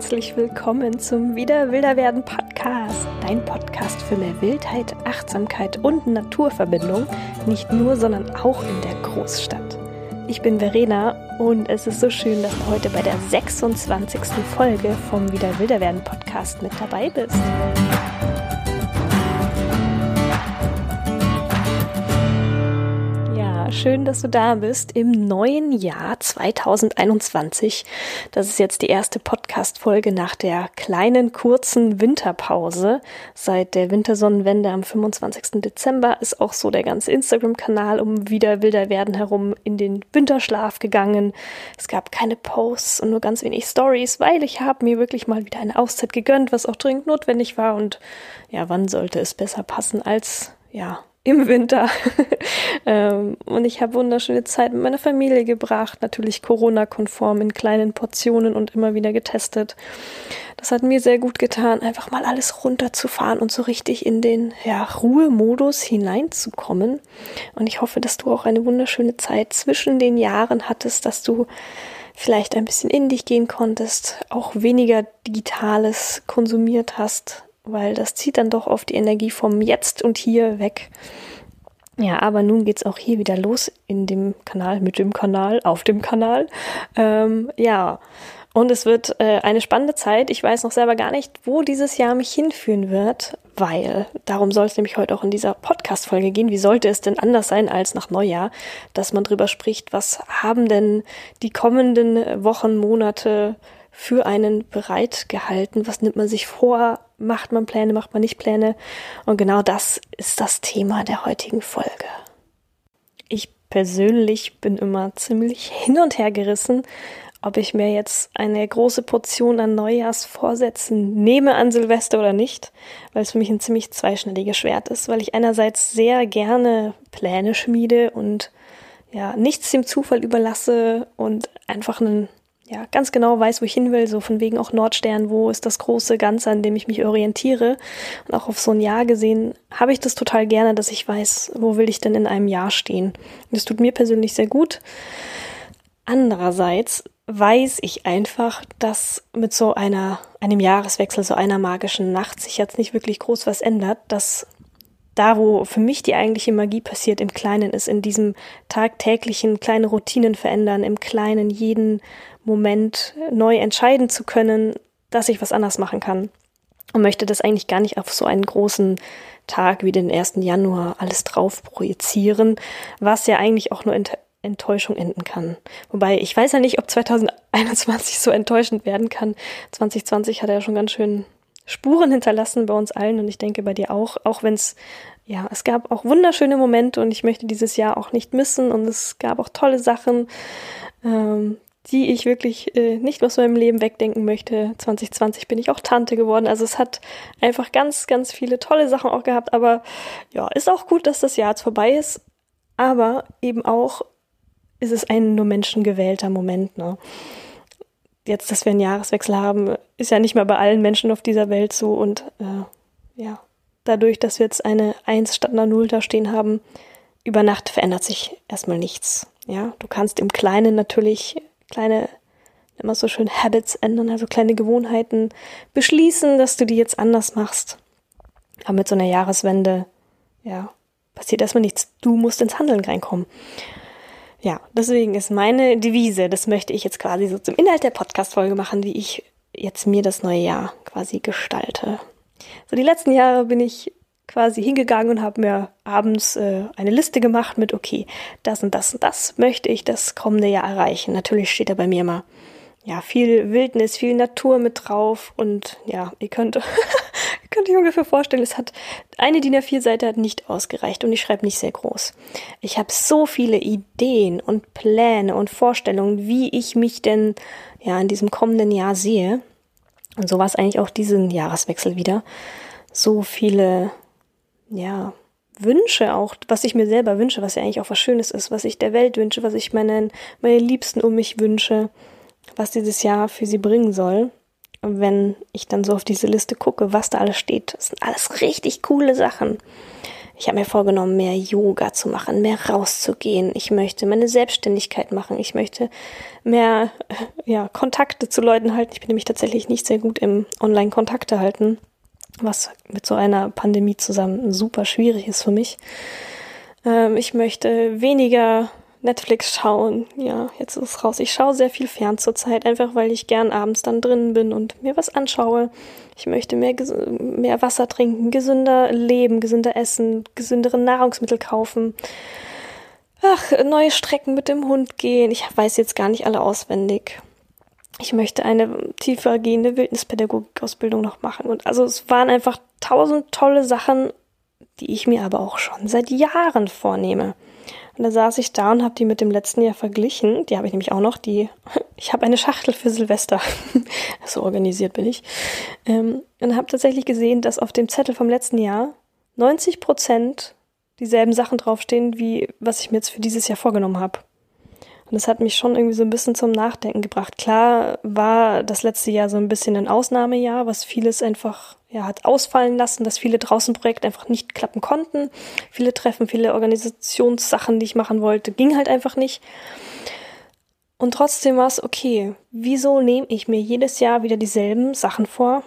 herzlich willkommen zum Wieder Wilder werden Podcast. Dein Podcast für mehr Wildheit, Achtsamkeit und Naturverbindung. Nicht nur, sondern auch in der Großstadt. Ich bin Verena und es ist so schön, dass du heute bei der 26. Folge vom Wieder Wilder werden Podcast mit dabei bist. Schön, dass du da bist im neuen Jahr 2021. Das ist jetzt die erste Podcast-Folge nach der kleinen, kurzen Winterpause. Seit der Wintersonnenwende am 25. Dezember ist auch so der ganze Instagram-Kanal um wieder wilder werden herum in den Winterschlaf gegangen. Es gab keine Posts und nur ganz wenig Stories, weil ich habe mir wirklich mal wieder eine Auszeit gegönnt, was auch dringend notwendig war. Und ja, wann sollte es besser passen als ja, im Winter. ähm, und ich habe wunderschöne Zeit mit meiner Familie gebracht, natürlich Corona-konform in kleinen Portionen und immer wieder getestet. Das hat mir sehr gut getan, einfach mal alles runterzufahren und so richtig in den ja, Ruhemodus hineinzukommen. Und ich hoffe, dass du auch eine wunderschöne Zeit zwischen den Jahren hattest, dass du vielleicht ein bisschen in dich gehen konntest, auch weniger Digitales konsumiert hast, weil das zieht dann doch oft die Energie vom Jetzt und Hier weg. Ja, aber nun geht's auch hier wieder los in dem Kanal, mit dem Kanal, auf dem Kanal. Ähm, ja, und es wird äh, eine spannende Zeit. Ich weiß noch selber gar nicht, wo dieses Jahr mich hinführen wird, weil darum soll es nämlich heute auch in dieser Podcast-Folge gehen. Wie sollte es denn anders sein als nach Neujahr, dass man drüber spricht, was haben denn die kommenden Wochen, Monate für einen bereitgehalten? Was nimmt man sich vor? Macht man Pläne, macht man nicht Pläne? Und genau das ist das Thema der heutigen Folge. Ich persönlich bin immer ziemlich hin und her gerissen, ob ich mir jetzt eine große Portion an Neujahrsvorsätzen nehme an Silvester oder nicht, weil es für mich ein ziemlich zweischneidiges Schwert ist, weil ich einerseits sehr gerne Pläne schmiede und ja, nichts dem Zufall überlasse und einfach einen ja, ganz genau weiß, wo ich hin will, so von wegen auch Nordstern, wo ist das große Ganze, an dem ich mich orientiere. Und auch auf so ein Jahr gesehen habe ich das total gerne, dass ich weiß, wo will ich denn in einem Jahr stehen. Das tut mir persönlich sehr gut. Andererseits weiß ich einfach, dass mit so einer, einem Jahreswechsel, so einer magischen Nacht sich jetzt nicht wirklich groß was ändert, dass da, wo für mich die eigentliche Magie passiert, im Kleinen ist, in diesem tagtäglichen kleine Routinen verändern, im Kleinen jeden Moment neu entscheiden zu können, dass ich was anders machen kann. Und möchte das eigentlich gar nicht auf so einen großen Tag wie den 1. Januar alles drauf projizieren, was ja eigentlich auch nur Ent Enttäuschung enden kann. Wobei ich weiß ja nicht, ob 2021 so enttäuschend werden kann. 2020 hat er ja schon ganz schön Spuren hinterlassen bei uns allen und ich denke bei dir auch, auch wenn es ja, es gab auch wunderschöne Momente und ich möchte dieses Jahr auch nicht missen und es gab auch tolle Sachen, ähm, die ich wirklich äh, nicht aus meinem Leben wegdenken möchte. 2020 bin ich auch Tante geworden. Also es hat einfach ganz, ganz viele tolle Sachen auch gehabt. Aber ja, ist auch gut, dass das Jahr jetzt vorbei ist. Aber eben auch ist es ein nur menschengewählter Moment. Ne? Jetzt, dass wir einen Jahreswechsel haben, ist ja nicht mehr bei allen Menschen auf dieser Welt so. Und äh, ja, dadurch, dass wir jetzt eine Eins statt einer Null da stehen haben, über Nacht verändert sich erstmal nichts. Ja, du kannst im Kleinen natürlich kleine, immer so schön Habits ändern, also kleine Gewohnheiten beschließen, dass du die jetzt anders machst. Aber mit so einer Jahreswende, ja, passiert erstmal nichts. Du musst ins Handeln reinkommen. Ja, deswegen ist meine Devise, das möchte ich jetzt quasi so zum Inhalt der Podcast-Folge machen, wie ich jetzt mir das neue Jahr quasi gestalte. So die letzten Jahre bin ich quasi hingegangen und habe mir abends äh, eine Liste gemacht mit, okay, das und das und das möchte ich das kommende Jahr erreichen. Natürlich steht da bei mir mal ja, viel Wildnis, viel Natur mit drauf und ja, ihr könnt, ihr könnt euch ungefähr vorstellen, es hat eine DIN A4-Seite hat nicht ausgereicht und ich schreibe nicht sehr groß. Ich habe so viele Ideen und Pläne und Vorstellungen, wie ich mich denn ja in diesem kommenden Jahr sehe. Und so war es eigentlich auch diesen Jahreswechsel wieder. So viele ja, Wünsche auch, was ich mir selber wünsche, was ja eigentlich auch was Schönes ist, was ich der Welt wünsche, was ich meinen, meine Liebsten um mich wünsche, was dieses Jahr für sie bringen soll. Wenn ich dann so auf diese Liste gucke, was da alles steht, das sind alles richtig coole Sachen. Ich habe mir vorgenommen, mehr Yoga zu machen, mehr rauszugehen. Ich möchte meine Selbstständigkeit machen. Ich möchte mehr ja, Kontakte zu Leuten halten. Ich bin nämlich tatsächlich nicht sehr gut im Online-Kontakte halten, was mit so einer Pandemie zusammen super schwierig ist für mich. Ähm, ich möchte weniger Netflix schauen. Ja, jetzt ist es raus. Ich schaue sehr viel fern zurzeit, einfach weil ich gern abends dann drin bin und mir was anschaue. Ich möchte mehr, mehr Wasser trinken, gesünder leben, gesünder essen, gesündere Nahrungsmittel kaufen. Ach, neue Strecken mit dem Hund gehen. Ich weiß jetzt gar nicht alle auswendig. Ich möchte eine tiefer gehende Wildnispädagogikausbildung noch machen. Und also es waren einfach tausend tolle Sachen, die ich mir aber auch schon seit Jahren vornehme. Und da saß ich da und habe die mit dem letzten Jahr verglichen. Die habe ich nämlich auch noch. Die, ich habe eine Schachtel für Silvester. so organisiert bin ich. Ähm, und habe tatsächlich gesehen, dass auf dem Zettel vom letzten Jahr 90 Prozent dieselben Sachen draufstehen, wie was ich mir jetzt für dieses Jahr vorgenommen habe. Und das hat mich schon irgendwie so ein bisschen zum Nachdenken gebracht. Klar war das letzte Jahr so ein bisschen ein Ausnahmejahr, was vieles einfach ja, hat ausfallen lassen, dass viele draußen Projekte einfach nicht klappen konnten. Viele Treffen, viele Organisationssachen, die ich machen wollte, ging halt einfach nicht. Und trotzdem war es okay. Wieso nehme ich mir jedes Jahr wieder dieselben Sachen vor?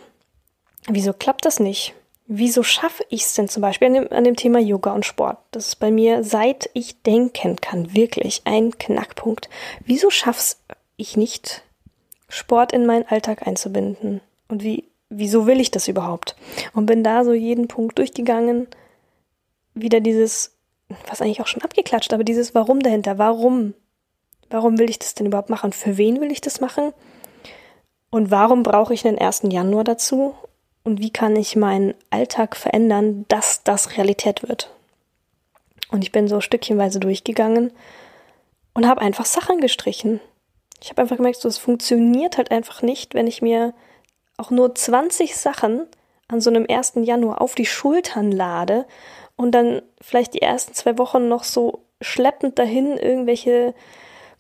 Wieso klappt das nicht? Wieso schaffe ich es denn zum Beispiel an dem, an dem Thema Yoga und Sport? Das ist bei mir, seit ich denken kann, wirklich ein Knackpunkt. Wieso schaff's ich nicht, Sport in meinen Alltag einzubinden? Und wie, wieso will ich das überhaupt? Und bin da so jeden Punkt durchgegangen. Wieder dieses, was eigentlich auch schon abgeklatscht, aber dieses Warum dahinter. Warum? Warum will ich das denn überhaupt machen? Für wen will ich das machen? Und warum brauche ich einen 1. Januar dazu? Und wie kann ich meinen Alltag verändern, dass das Realität wird. Und ich bin so stückchenweise durchgegangen und habe einfach Sachen gestrichen. Ich habe einfach gemerkt, so, es funktioniert halt einfach nicht, wenn ich mir auch nur 20 Sachen an so einem 1. Januar auf die Schultern lade und dann vielleicht die ersten zwei Wochen noch so schleppend dahin irgendwelche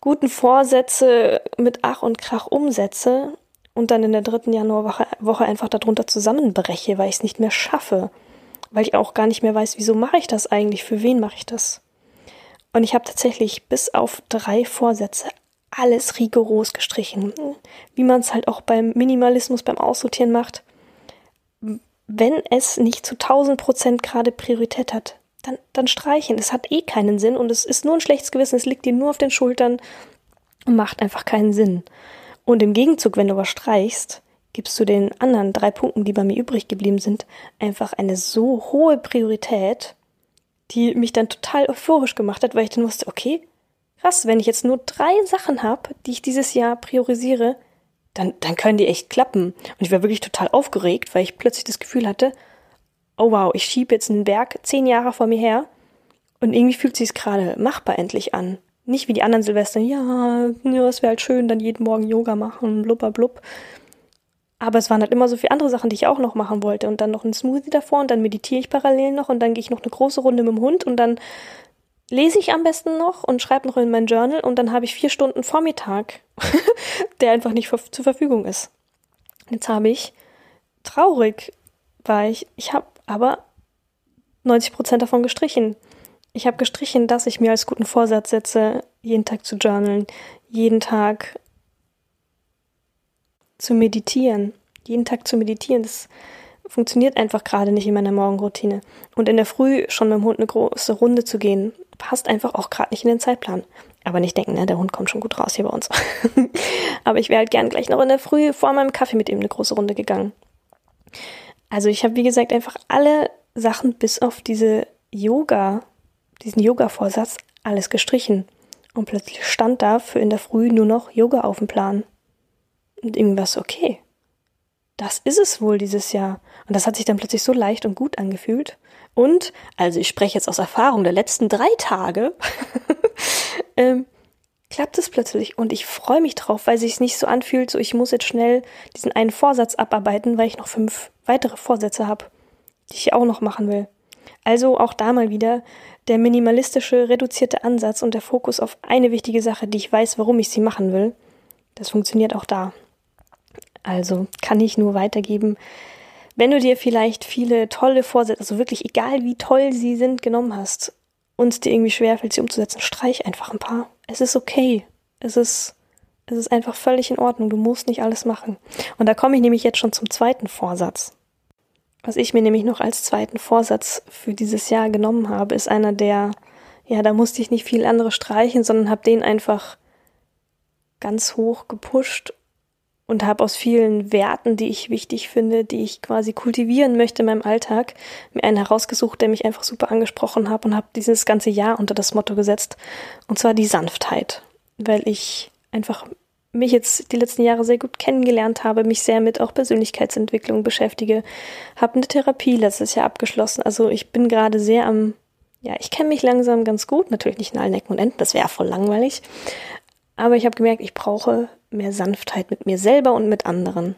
guten Vorsätze mit Ach und Krach umsetze und dann in der dritten Januarwoche Woche einfach darunter zusammenbreche, weil ich es nicht mehr schaffe. Weil ich auch gar nicht mehr weiß, wieso mache ich das eigentlich, für wen mache ich das. Und ich habe tatsächlich bis auf drei Vorsätze alles rigoros gestrichen. Wie man es halt auch beim Minimalismus, beim Aussortieren macht. Wenn es nicht zu 1000 Prozent gerade Priorität hat, dann, dann streichen. Es hat eh keinen Sinn und es ist nur ein schlechtes Gewissen. Es liegt dir nur auf den Schultern und macht einfach keinen Sinn. Und im Gegenzug, wenn du was streichst, gibst du den anderen drei Punkten, die bei mir übrig geblieben sind, einfach eine so hohe Priorität, die mich dann total euphorisch gemacht hat, weil ich dann wusste, okay, krass, wenn ich jetzt nur drei Sachen habe, die ich dieses Jahr priorisiere, dann, dann können die echt klappen. Und ich war wirklich total aufgeregt, weil ich plötzlich das Gefühl hatte, oh wow, ich schiebe jetzt einen Berg zehn Jahre vor mir her und irgendwie fühlt sich es gerade machbar endlich an. Nicht wie die anderen Silvester, ja, ja, es wäre halt schön, dann jeden Morgen Yoga machen, blubber blub. Aber es waren halt immer so viele andere Sachen, die ich auch noch machen wollte. Und dann noch ein Smoothie davor und dann meditiere ich parallel noch und dann gehe ich noch eine große Runde mit dem Hund und dann lese ich am besten noch und schreibe noch in mein Journal und dann habe ich vier Stunden Vormittag, der einfach nicht zur Verfügung ist. Jetzt habe ich traurig, weil ich, ich habe aber 90 Prozent davon gestrichen. Ich habe gestrichen, dass ich mir als guten Vorsatz setze, jeden Tag zu journalen, jeden Tag zu meditieren. Jeden Tag zu meditieren, das funktioniert einfach gerade nicht in meiner Morgenroutine. Und in der Früh schon mit dem Hund eine große Runde zu gehen, passt einfach auch gerade nicht in den Zeitplan. Aber nicht denken, ne, der Hund kommt schon gut raus hier bei uns. Aber ich wäre halt gern gleich noch in der Früh vor meinem Kaffee mit ihm eine große Runde gegangen. Also ich habe, wie gesagt, einfach alle Sachen bis auf diese Yoga diesen Yoga-Vorsatz alles gestrichen. Und plötzlich stand da für in der Früh nur noch Yoga auf dem Plan. Und irgendwas okay. Das ist es wohl dieses Jahr. Und das hat sich dann plötzlich so leicht und gut angefühlt. Und, also ich spreche jetzt aus Erfahrung der letzten drei Tage, ähm, klappt es plötzlich. Und ich freue mich drauf, weil sich es nicht so anfühlt, so ich muss jetzt schnell diesen einen Vorsatz abarbeiten, weil ich noch fünf weitere Vorsätze habe, die ich auch noch machen will. Also auch da mal wieder der minimalistische, reduzierte Ansatz und der Fokus auf eine wichtige Sache, die ich weiß, warum ich sie machen will, das funktioniert auch da. Also kann ich nur weitergeben. wenn du dir vielleicht viele tolle Vorsätze, also wirklich egal wie toll sie sind, genommen hast und es dir irgendwie schwerfällt, sie umzusetzen, streich einfach ein paar. Es ist okay. Es ist, es ist einfach völlig in Ordnung. Du musst nicht alles machen. Und da komme ich nämlich jetzt schon zum zweiten Vorsatz. Was ich mir nämlich noch als zweiten Vorsatz für dieses Jahr genommen habe, ist einer, der, ja, da musste ich nicht viel andere streichen, sondern habe den einfach ganz hoch gepusht und habe aus vielen Werten, die ich wichtig finde, die ich quasi kultivieren möchte in meinem Alltag, mir einen herausgesucht, der mich einfach super angesprochen hat und habe dieses ganze Jahr unter das Motto gesetzt, und zwar die Sanftheit, weil ich einfach mich jetzt die letzten Jahre sehr gut kennengelernt habe, mich sehr mit auch Persönlichkeitsentwicklung beschäftige, habe eine Therapie letztes Jahr abgeschlossen. Also ich bin gerade sehr am, ja, ich kenne mich langsam ganz gut, natürlich nicht in allen Ecken und Enden, das wäre voll langweilig. Aber ich habe gemerkt, ich brauche mehr Sanftheit mit mir selber und mit anderen.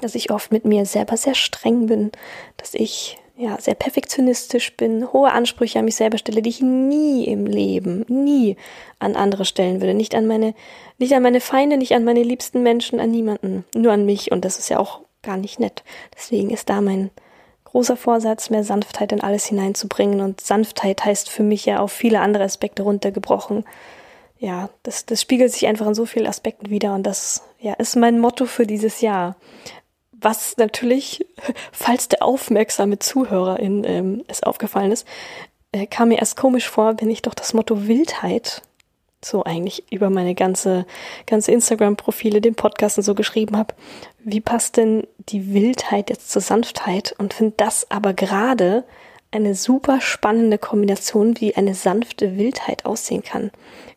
Dass ich oft mit mir selber sehr streng bin, dass ich ja, sehr perfektionistisch bin, hohe Ansprüche an mich selber stelle, die ich nie im Leben, nie an andere stellen würde. Nicht an meine, nicht an meine Feinde, nicht an meine liebsten Menschen, an niemanden. Nur an mich. Und das ist ja auch gar nicht nett. Deswegen ist da mein großer Vorsatz, mehr Sanftheit in alles hineinzubringen. Und Sanftheit heißt für mich ja auf viele andere Aspekte runtergebrochen. Ja, das, das spiegelt sich einfach in so vielen Aspekten wieder. Und das, ja, ist mein Motto für dieses Jahr. Was natürlich, falls der aufmerksame Zuhörerin ähm, es aufgefallen ist, äh, kam mir erst komisch vor, wenn ich doch das Motto Wildheit so eigentlich über meine ganze, ganze Instagram-Profile, den Podcast und so geschrieben habe. Wie passt denn die Wildheit jetzt zur Sanftheit? Und finde das aber gerade eine super spannende Kombination, wie eine sanfte Wildheit aussehen kann.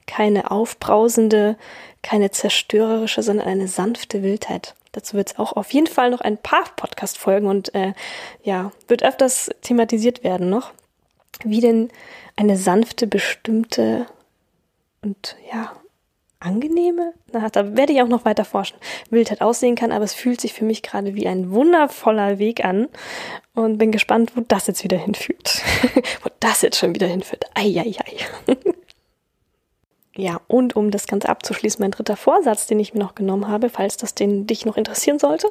Keine aufbrausende, keine zerstörerische, sondern eine sanfte Wildheit. Dazu wird es auch auf jeden Fall noch ein paar Podcast-Folgen und äh, ja, wird öfters thematisiert werden noch, wie denn eine sanfte, bestimmte und ja, angenehme, na, da werde ich auch noch weiter forschen, Wildheit aussehen kann, aber es fühlt sich für mich gerade wie ein wundervoller Weg an und bin gespannt, wo das jetzt wieder hinführt. wo das jetzt schon wieder hinführt. Eieiei. Ja, und um das Ganze abzuschließen, mein dritter Vorsatz, den ich mir noch genommen habe, falls das den dich noch interessieren sollte,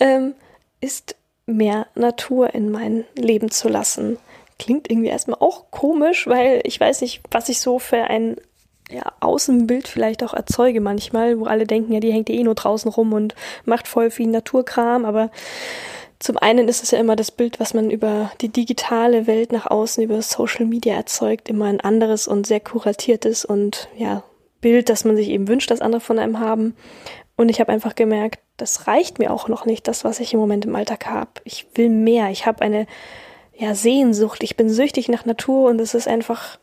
ähm, ist mehr Natur in mein Leben zu lassen. Klingt irgendwie erstmal auch komisch, weil ich weiß nicht, was ich so für ein ja, Außenbild vielleicht auch erzeuge manchmal, wo alle denken, ja, die hängt eh nur draußen rum und macht voll viel Naturkram, aber zum einen ist es ja immer das Bild, was man über die digitale Welt nach außen, über Social Media erzeugt, immer ein anderes und sehr kuratiertes und ja, Bild, das man sich eben wünscht, dass andere von einem haben. Und ich habe einfach gemerkt, das reicht mir auch noch nicht, das, was ich im Moment im Alltag habe. Ich will mehr. Ich habe eine ja, Sehnsucht. Ich bin süchtig nach Natur und es ist einfach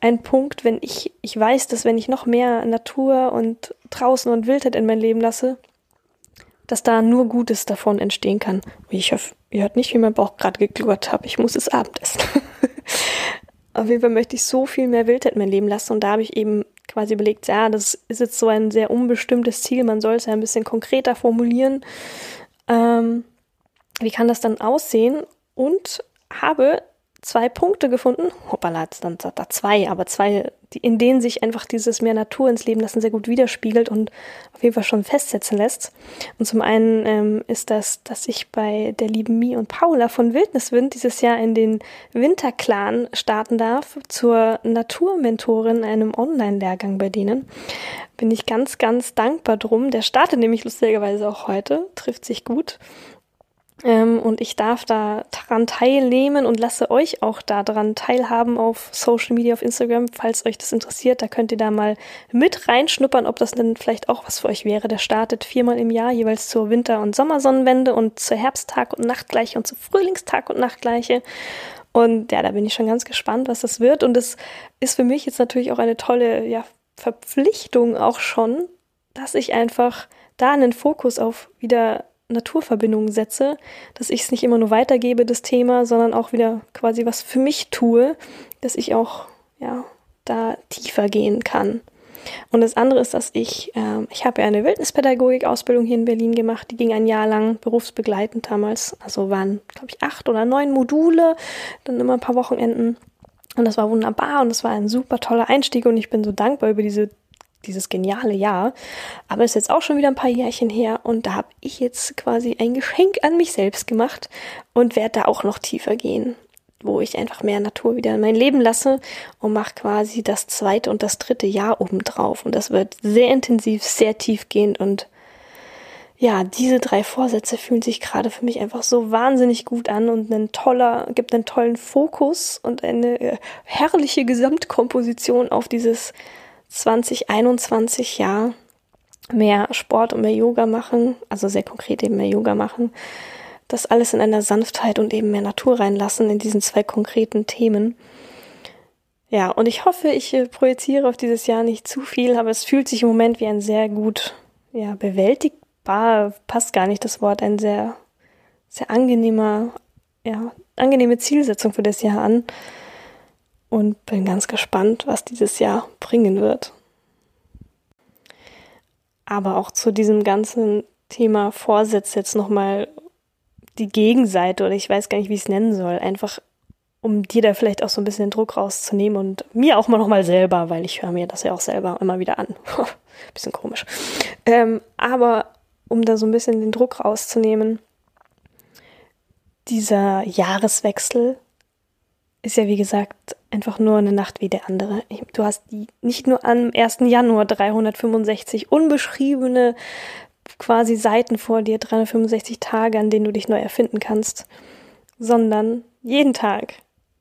ein Punkt, wenn ich, ich weiß, dass wenn ich noch mehr Natur und draußen und Wildheit in mein Leben lasse, dass da nur Gutes davon entstehen kann. Ich hoffe, ihr hört nicht, wie mein Bauch gerade gegluckert hat. Ich muss es Abendessen. Auf jeden Fall möchte ich so viel mehr Wildheit in mein Leben lassen und da habe ich eben quasi überlegt, ja, das ist jetzt so ein sehr unbestimmtes Ziel, man soll es ja ein bisschen konkreter formulieren. Ähm, wie kann das dann aussehen? Und habe zwei Punkte gefunden. Hoppala, dann er zwei, aber zwei, in denen sich einfach dieses mehr Natur ins Leben lassen sehr gut widerspiegelt und auf jeden Fall schon festsetzen lässt. Und zum einen ähm, ist das, dass ich bei der lieben Mi und Paula von Wildniswind dieses Jahr in den Winterclan starten darf zur Naturmentorin, einem Online-Lehrgang bei denen. Bin ich ganz, ganz dankbar drum. Der startet nämlich lustigerweise auch heute, trifft sich gut. Ähm, und ich darf da daran teilnehmen und lasse euch auch daran teilhaben auf Social Media, auf Instagram, falls euch das interessiert. Da könnt ihr da mal mit reinschnuppern, ob das denn vielleicht auch was für euch wäre. Der startet viermal im Jahr, jeweils zur Winter- und Sommersonnenwende und zur Herbsttag- und Nachtgleiche und zur Frühlingstag- und Nachtgleiche. Und ja, da bin ich schon ganz gespannt, was das wird. Und es ist für mich jetzt natürlich auch eine tolle ja, Verpflichtung auch schon, dass ich einfach da einen Fokus auf wieder Naturverbindungen setze, dass ich es nicht immer nur weitergebe, das Thema, sondern auch wieder quasi was für mich tue, dass ich auch, ja, da tiefer gehen kann. Und das andere ist, dass ich, äh, ich habe ja eine Wildnispädagogik-Ausbildung hier in Berlin gemacht, die ging ein Jahr lang berufsbegleitend damals. Also waren, glaube ich, acht oder neun Module, dann immer ein paar Wochenenden. Und das war wunderbar und das war ein super toller Einstieg und ich bin so dankbar über diese dieses geniale Jahr. Aber es ist jetzt auch schon wieder ein paar Jährchen her und da habe ich jetzt quasi ein Geschenk an mich selbst gemacht und werde da auch noch tiefer gehen, wo ich einfach mehr Natur wieder in mein Leben lasse und mache quasi das zweite und das dritte Jahr obendrauf. Und das wird sehr intensiv, sehr tiefgehend und ja, diese drei Vorsätze fühlen sich gerade für mich einfach so wahnsinnig gut an und ein toller, gibt einen tollen Fokus und eine äh, herrliche Gesamtkomposition auf dieses 2021 Jahr. Mehr Sport und mehr Yoga machen, also sehr konkret eben mehr Yoga machen. Das alles in einer Sanftheit und eben mehr Natur reinlassen in diesen zwei konkreten Themen. Ja, und ich hoffe, ich äh, projiziere auf dieses Jahr nicht zu viel, aber es fühlt sich im Moment wie ein sehr gut ja, bewältigt war, passt gar nicht das Wort, ein sehr, sehr angenehmer, ja, angenehme Zielsetzung für das Jahr an und bin ganz gespannt, was dieses Jahr bringen wird. Aber auch zu diesem ganzen Thema Vorsätze jetzt nochmal die Gegenseite oder ich weiß gar nicht, wie ich es nennen soll. Einfach, um dir da vielleicht auch so ein bisschen den Druck rauszunehmen und mir auch mal nochmal selber, weil ich höre mir das ja auch selber immer wieder an. bisschen komisch. Ähm, aber um da so ein bisschen den Druck rauszunehmen. Dieser Jahreswechsel ist ja, wie gesagt, einfach nur eine Nacht wie der andere. Du hast nicht nur am 1. Januar 365 unbeschriebene quasi Seiten vor dir, 365 Tage, an denen du dich neu erfinden kannst, sondern jeden Tag.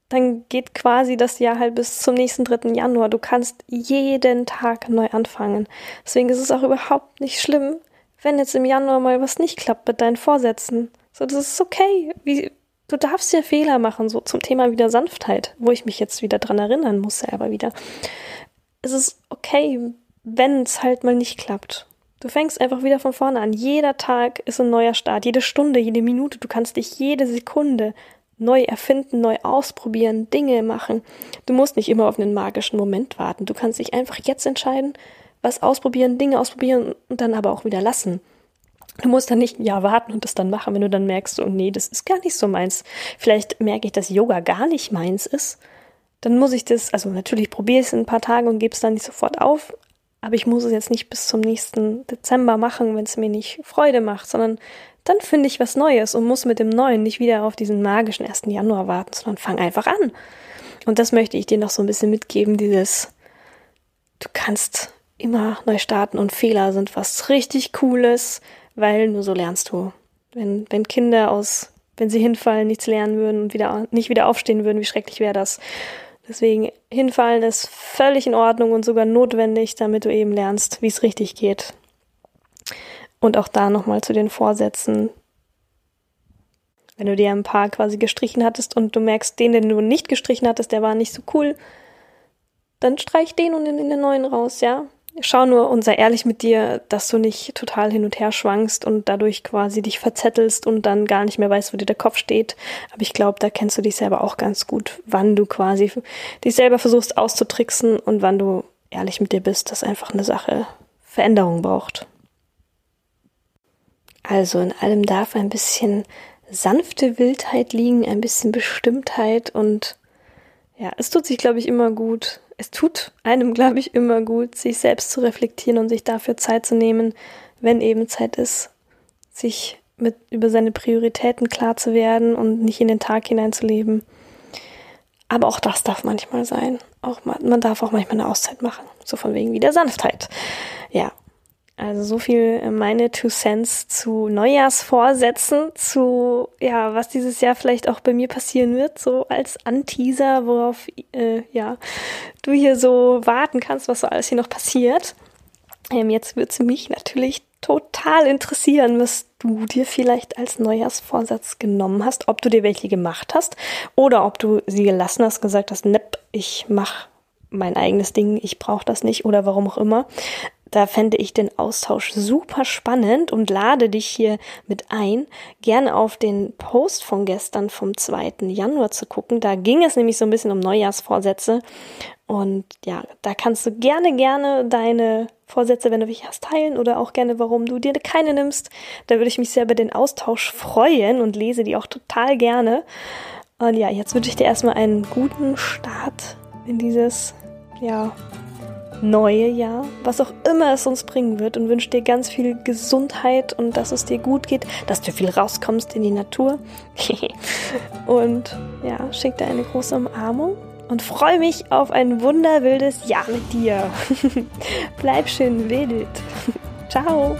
Dann geht quasi das Jahr halt bis zum nächsten 3. Januar. Du kannst jeden Tag neu anfangen. Deswegen ist es auch überhaupt nicht schlimm, wenn jetzt im Januar mal was nicht klappt mit deinen Vorsätzen. So, das ist okay. Wie, du darfst ja Fehler machen, so zum Thema wieder Sanftheit, wo ich mich jetzt wieder dran erinnern muss, selber wieder. Es ist okay, wenn es halt mal nicht klappt. Du fängst einfach wieder von vorne an. Jeder Tag ist ein neuer Start, jede Stunde, jede Minute. Du kannst dich jede Sekunde neu erfinden, neu ausprobieren, Dinge machen. Du musst nicht immer auf einen magischen Moment warten. Du kannst dich einfach jetzt entscheiden, was ausprobieren, Dinge ausprobieren und dann aber auch wieder lassen. Du musst dann nicht ein Jahr warten und das dann machen, wenn du dann merkst, oh nee, das ist gar nicht so meins. Vielleicht merke ich, dass Yoga gar nicht meins ist. Dann muss ich das, also natürlich probiere ich es in ein paar Tagen und gebe es dann nicht sofort auf, aber ich muss es jetzt nicht bis zum nächsten Dezember machen, wenn es mir nicht Freude macht, sondern dann finde ich was Neues und muss mit dem Neuen nicht wieder auf diesen magischen 1. Januar warten, sondern fang einfach an. Und das möchte ich dir noch so ein bisschen mitgeben, dieses, du kannst immer neu starten und Fehler sind was richtig Cooles, weil nur so lernst du. Wenn, wenn Kinder aus, wenn sie hinfallen, nichts lernen würden und wieder, nicht wieder aufstehen würden, wie schrecklich wäre das. Deswegen hinfallen ist völlig in Ordnung und sogar notwendig, damit du eben lernst, wie es richtig geht. Und auch da nochmal zu den Vorsätzen. Wenn du dir ein paar quasi gestrichen hattest und du merkst, den, den du nicht gestrichen hattest, der war nicht so cool, dann streich den und nimm den neuen raus, ja? Schau nur und sei ehrlich mit dir, dass du nicht total hin und her schwankst und dadurch quasi dich verzettelst und dann gar nicht mehr weißt, wo dir der Kopf steht. Aber ich glaube, da kennst du dich selber auch ganz gut, wann du quasi dich selber versuchst auszutricksen und wann du ehrlich mit dir bist, dass einfach eine Sache Veränderung braucht. Also in allem darf ein bisschen sanfte Wildheit liegen, ein bisschen Bestimmtheit und ja, es tut sich, glaube ich, immer gut, es tut einem, glaube ich, immer gut, sich selbst zu reflektieren und sich dafür Zeit zu nehmen, wenn eben Zeit ist, sich mit über seine Prioritäten klar zu werden und nicht in den Tag hineinzuleben. Aber auch das darf manchmal sein. Auch man, man darf auch manchmal eine Auszeit machen. So von wegen wie der Sanftheit. Ja. Also so viel meine Two Cents zu Neujahrsvorsätzen, zu ja, was dieses Jahr vielleicht auch bei mir passieren wird, so als Anteaser, worauf äh, ja du hier so warten kannst, was so alles hier noch passiert. Ähm, jetzt würde es mich natürlich total interessieren, was du dir vielleicht als Neujahrsvorsatz genommen hast, ob du dir welche gemacht hast oder ob du sie gelassen hast, gesagt hast, nepp, ich mach mein eigenes Ding, ich brauche das nicht oder warum auch immer. Da fände ich den Austausch super spannend und lade dich hier mit ein, gerne auf den Post von gestern vom 2. Januar zu gucken. Da ging es nämlich so ein bisschen um Neujahrsvorsätze. Und ja, da kannst du gerne, gerne deine Vorsätze, wenn du welche hast, teilen oder auch gerne, warum du dir keine nimmst. Da würde ich mich sehr über den Austausch freuen und lese die auch total gerne. Und ja, jetzt wünsche ich dir erstmal einen guten Start in dieses, ja, neue Jahr, was auch immer es uns bringen wird und wünsche dir ganz viel Gesundheit und dass es dir gut geht, dass du viel rauskommst in die Natur. und ja, schick dir eine große Umarmung und freue mich auf ein wunderwildes Jahr mit dir. Bleib schön wild. Ciao.